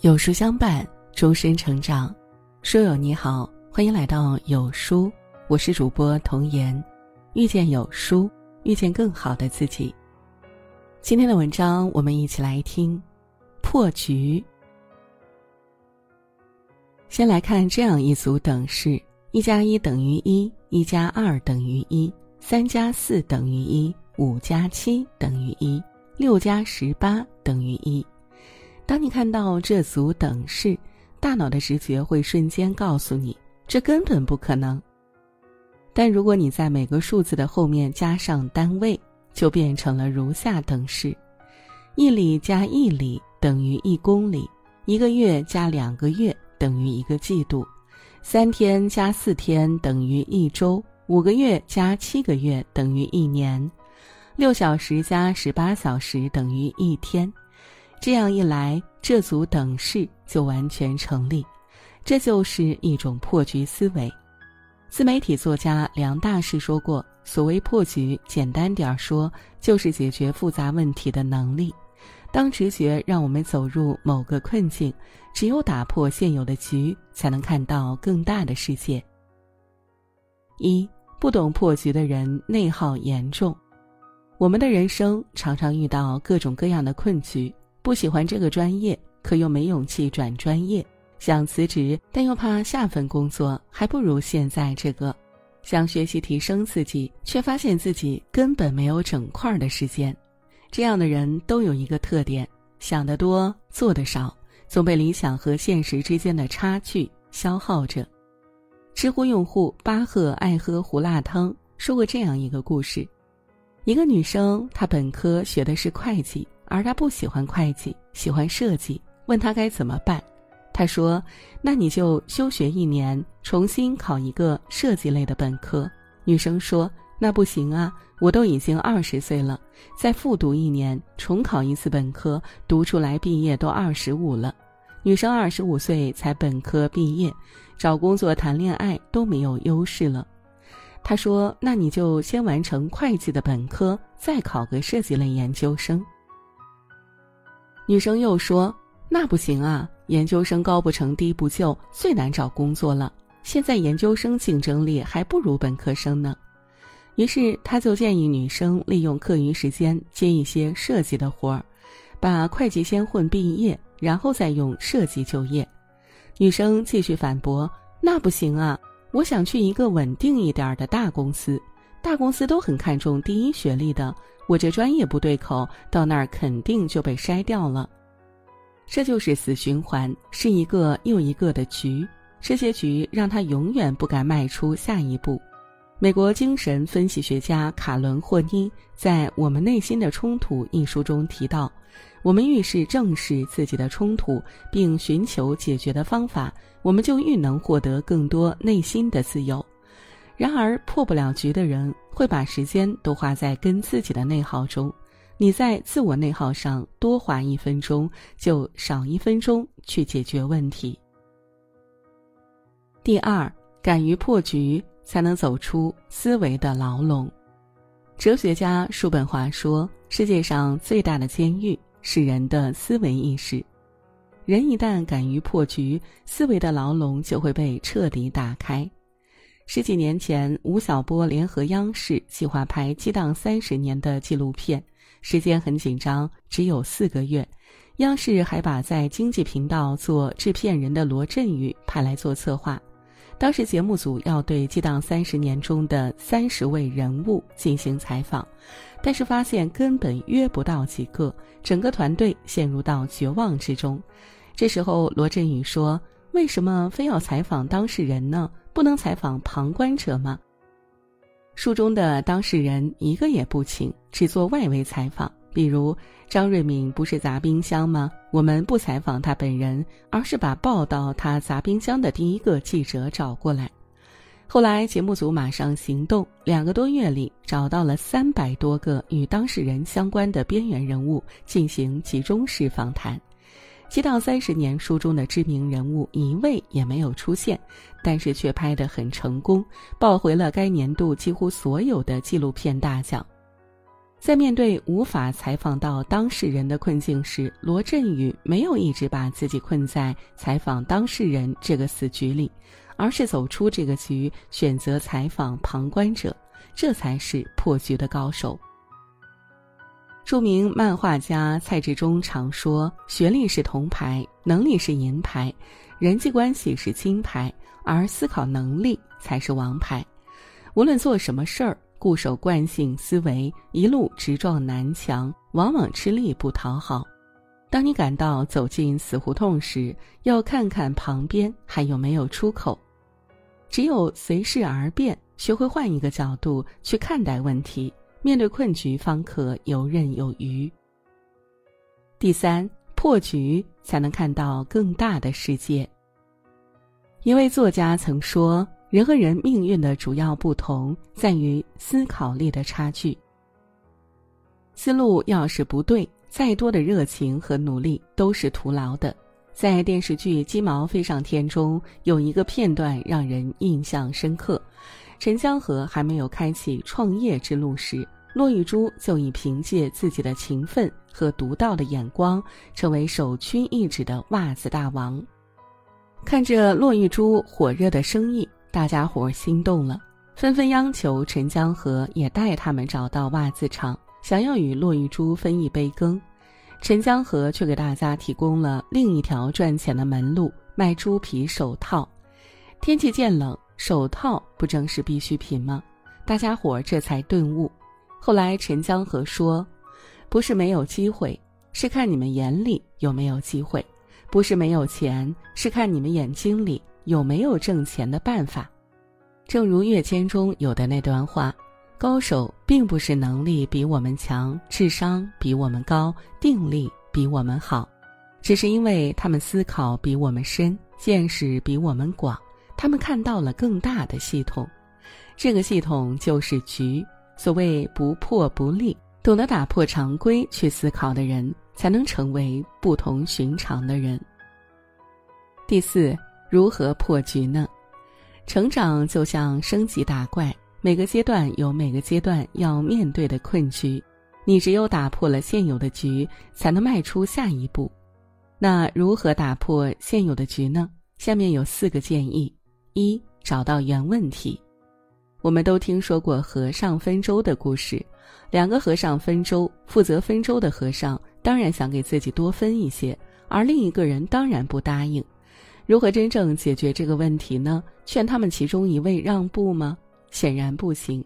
有书相伴，终身成长。书友你好，欢迎来到有书，我是主播童言。遇见有书，遇见更好的自己。今天的文章，我们一起来听破局。先来看这样一组等式：一加一等于一，一加二等于一，三加四等于一，五加七等于一，六加十八等于一。当你看到这组等式，大脑的直觉会瞬间告诉你，这根本不可能。但如果你在每个数字的后面加上单位，就变成了如下等式：一里加一里等于一公里，一个月加两个月等于一个季度，三天加四天等于一周，五个月加七个月等于一年，六小时加十八小时等于一天。这样一来，这组等式就完全成立，这就是一种破局思维。自媒体作家梁大师说过：“所谓破局，简单点儿说，就是解决复杂问题的能力。当直觉让我们走入某个困境，只有打破现有的局，才能看到更大的世界。”一不懂破局的人内耗严重，我们的人生常常遇到各种各样的困局。不喜欢这个专业，可又没勇气转专业；想辞职，但又怕下份工作还不如现在这个；想学习提升自己，却发现自己根本没有整块的时间。这样的人都有一个特点：想得多，做得少，总被理想和现实之间的差距消耗着。知乎用户巴赫爱喝胡辣汤说过这样一个故事：一个女生，她本科学的是会计。而他不喜欢会计，喜欢设计。问他该怎么办，他说：“那你就休学一年，重新考一个设计类的本科。”女生说：“那不行啊，我都已经二十岁了，再复读一年，重考一次本科，读出来毕业都二十五了。女生二十五岁才本科毕业，找工作、谈恋爱都没有优势了。”他说：“那你就先完成会计的本科，再考个设计类研究生。”女生又说：“那不行啊，研究生高不成低不就，最难找工作了。现在研究生竞争力还不如本科生呢。”于是他就建议女生利用课余时间接一些设计的活儿，把会计先混毕业，然后再用设计就业。女生继续反驳：“那不行啊，我想去一个稳定一点的大公司，大公司都很看重第一学历的。”我这专业不对口，到那儿肯定就被筛掉了。这就是死循环，是一个又一个的局。这些局让他永远不敢迈出下一步。美国精神分析学家卡伦霍尼在《我们内心的冲突》一书中提到，我们越是正视自己的冲突，并寻求解决的方法，我们就愈能获得更多内心的自由。然而，破不了局的人会把时间都花在跟自己的内耗中。你在自我内耗上多花一分钟，就少一分钟去解决问题。第二，敢于破局，才能走出思维的牢笼。哲学家叔本华说：“世界上最大的监狱是人的思维意识。人一旦敢于破局，思维的牢笼就会被彻底打开。”十几年前，吴晓波联合央视计划拍《激荡三十年》的纪录片，时间很紧张，只有四个月。央视还把在经济频道做制片人的罗振宇派来做策划。当时节目组要对《激荡三十年》中的三十位人物进行采访，但是发现根本约不到几个，整个团队陷入到绝望之中。这时候，罗振宇说：“为什么非要采访当事人呢？”不能采访旁观者吗？书中的当事人一个也不请，只做外围采访。比如张瑞敏不是砸冰箱吗？我们不采访他本人，而是把报道他砸冰箱的第一个记者找过来。后来节目组马上行动，两个多月里找到了三百多个与当事人相关的边缘人物，进行集中式访谈。《激荡三十年》书中的知名人物一位也没有出现，但是却拍得很成功，抱回了该年度几乎所有的纪录片大奖。在面对无法采访到当事人的困境时，罗振宇没有一直把自己困在采访当事人这个死局里，而是走出这个局，选择采访旁观者，这才是破局的高手。著名漫画家蔡志忠常说：“学历是铜牌，能力是银牌，人际关系是金牌，而思考能力才是王牌。无论做什么事儿。”固守惯性思维，一路直撞南墙，往往吃力不讨好。当你感到走进死胡同时，要看看旁边还有没有出口。只有随事而变，学会换一个角度去看待问题，面对困局方可游刃有余。第三，破局才能看到更大的世界。一位作家曾说。人和人命运的主要不同在于思考力的差距。思路要是不对，再多的热情和努力都是徒劳的。在电视剧《鸡毛飞上天》中，有一个片段让人印象深刻：陈江河还没有开启创业之路时，骆玉珠就已凭借自己的勤奋和独到的眼光，成为首屈一指的袜子大王。看着骆玉珠火热的生意。大家伙心动了，纷纷央求陈江河也带他们找到袜子厂，想要与骆玉珠分一杯羹。陈江河却给大家提供了另一条赚钱的门路——卖猪皮手套。天气渐冷，手套不正是必需品吗？大家伙这才顿悟。后来陈江河说：“不是没有机会，是看你们眼里有没有机会；不是没有钱，是看你们眼睛里。”有没有挣钱的办法？正如《月签》中有的那段话：“高手并不是能力比我们强、智商比我们高、定力比我们好，只是因为他们思考比我们深、见识比我们广，他们看到了更大的系统。这个系统就是局。所谓不破不立，懂得打破常规去思考的人，才能成为不同寻常的人。”第四。如何破局呢？成长就像升级打怪，每个阶段有每个阶段要面对的困局。你只有打破了现有的局，才能迈出下一步。那如何打破现有的局呢？下面有四个建议：一、找到原问题。我们都听说过和尚分粥的故事，两个和尚分粥，负责分粥的和尚当然想给自己多分一些，而另一个人当然不答应。如何真正解决这个问题呢？劝他们其中一位让步吗？显然不行。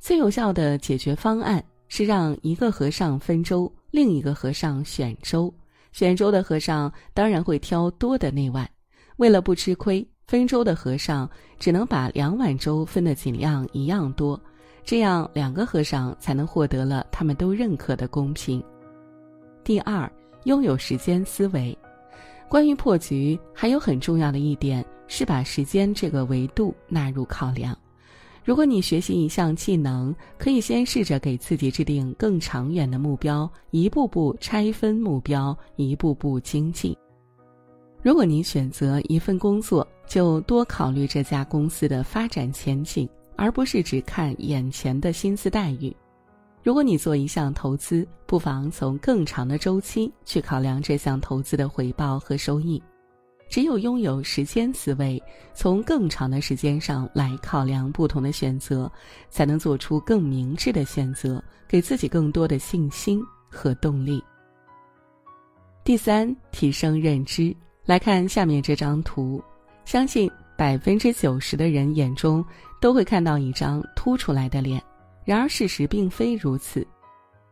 最有效的解决方案是让一个和尚分粥，另一个和尚选粥。选粥的和尚当然会挑多的那碗。为了不吃亏，分粥的和尚只能把两碗粥分得尽量一样多，这样两个和尚才能获得了他们都认可的公平。第二，拥有时间思维。关于破局，还有很重要的一点是把时间这个维度纳入考量。如果你学习一项技能，可以先试着给自己制定更长远的目标，一步步拆分目标，一步步精进。如果你选择一份工作，就多考虑这家公司的发展前景，而不是只看眼前的薪资待遇。如果你做一项投资，不妨从更长的周期去考量这项投资的回报和收益。只有拥有时间思维，从更长的时间上来考量不同的选择，才能做出更明智的选择，给自己更多的信心和动力。第三，提升认知。来看下面这张图，相信百分之九十的人眼中都会看到一张凸出来的脸。然而事实并非如此。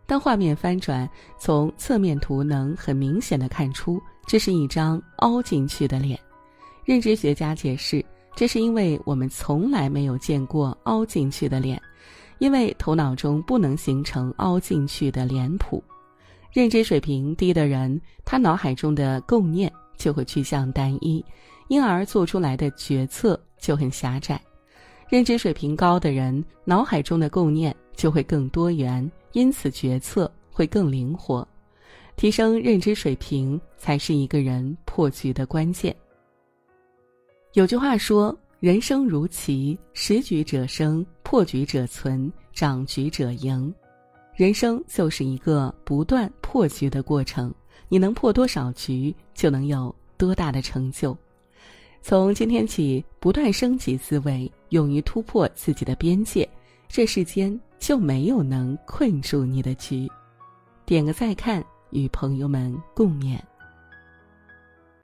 当画面翻转，从侧面图能很明显的看出，这是一张凹进去的脸。认知学家解释，这是因为我们从来没有见过凹进去的脸，因为头脑中不能形成凹进去的脸谱。认知水平低的人，他脑海中的构念就会趋向单一，因而做出来的决策就很狭窄。认知水平高的人，脑海中的构念就会更多元，因此决策会更灵活。提升认知水平才是一个人破局的关键。有句话说：“人生如棋，识局者生，破局者存，掌局者赢。”人生就是一个不断破局的过程，你能破多少局，就能有多大的成就。从今天起，不断升级思维，勇于突破自己的边界，这世间就没有能困住你的局。点个再看，与朋友们共勉。